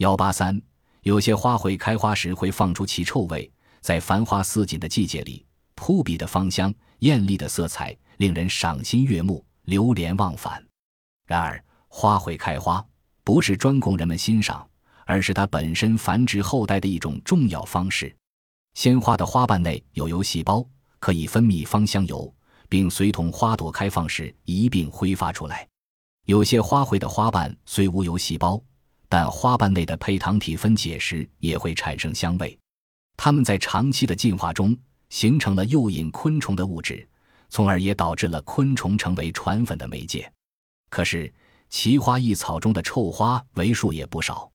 幺八三，有些花卉开花时会放出其臭味，在繁花似锦的季节里，扑鼻的芳香、艳丽的色彩，令人赏心悦目、流连忘返。然而，花卉开花不是专供人们欣赏，而是它本身繁殖后代的一种重要方式。鲜花的花瓣内有油细胞，可以分泌芳香油，并随同花朵开放时一并挥发出来。有些花卉的花瓣虽无油细胞。但花瓣内的配糖体分解时也会产生香味，它们在长期的进化中形成了诱引昆虫的物质，从而也导致了昆虫成为传粉的媒介。可是，奇花异草中的臭花为数也不少。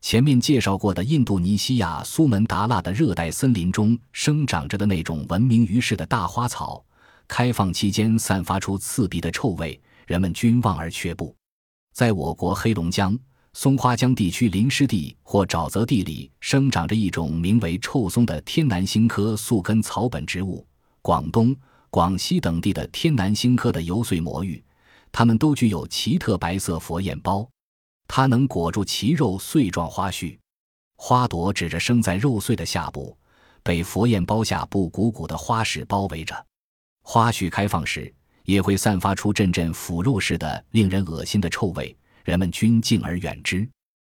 前面介绍过的印度尼西亚苏门答腊的热带森林中生长着的那种闻名于世的大花草，开放期间散发出刺鼻的臭味，人们均望而却步。在我国黑龙江。松花江地区林湿地或沼泽地里生长着一种名为臭松的天南星科宿根草本植物。广东、广西等地的天南星科的油穗魔芋，它们都具有奇特白色佛焰苞，它能裹住其肉穗状花序，花朵指着生在肉穗的下部，被佛焰苞下部鼓鼓的花室包围着。花序开放时，也会散发出阵阵腐肉似的、令人恶心的臭味。人们均敬而远之。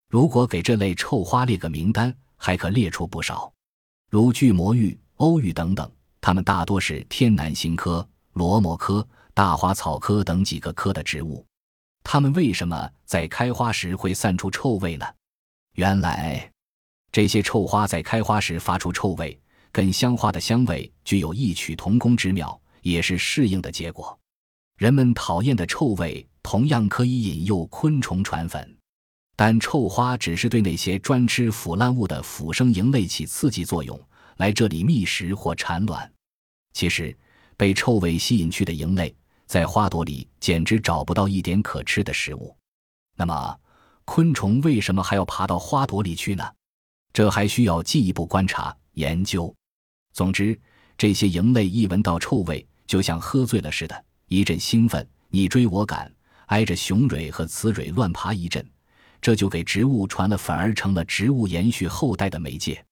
如果给这类臭花列个名单，还可列出不少，如巨魔芋、欧芋等等。它们大多是天南星科、罗摩科、大花草科等几个科的植物。它们为什么在开花时会散出臭味呢？原来，这些臭花在开花时发出臭味，跟香花的香味具有异曲同工之妙，也是适应的结果。人们讨厌的臭味。同样可以引诱昆虫传粉，但臭花只是对那些专吃腐烂物的腐生蝇类起刺激作用，来这里觅食或产卵。其实，被臭味吸引去的蝇类，在花朵里简直找不到一点可吃的食物。那么，昆虫为什么还要爬到花朵里去呢？这还需要进一步观察研究。总之，这些蝇类一闻到臭味，就像喝醉了似的，一阵兴奋，你追我赶。挨着雄蕊和雌蕊乱爬一阵，这就给植物传了反，而成了植物延续后代的媒介。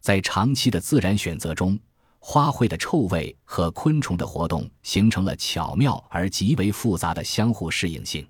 在长期的自然选择中，花卉的臭味和昆虫的活动形成了巧妙而极为复杂的相互适应性。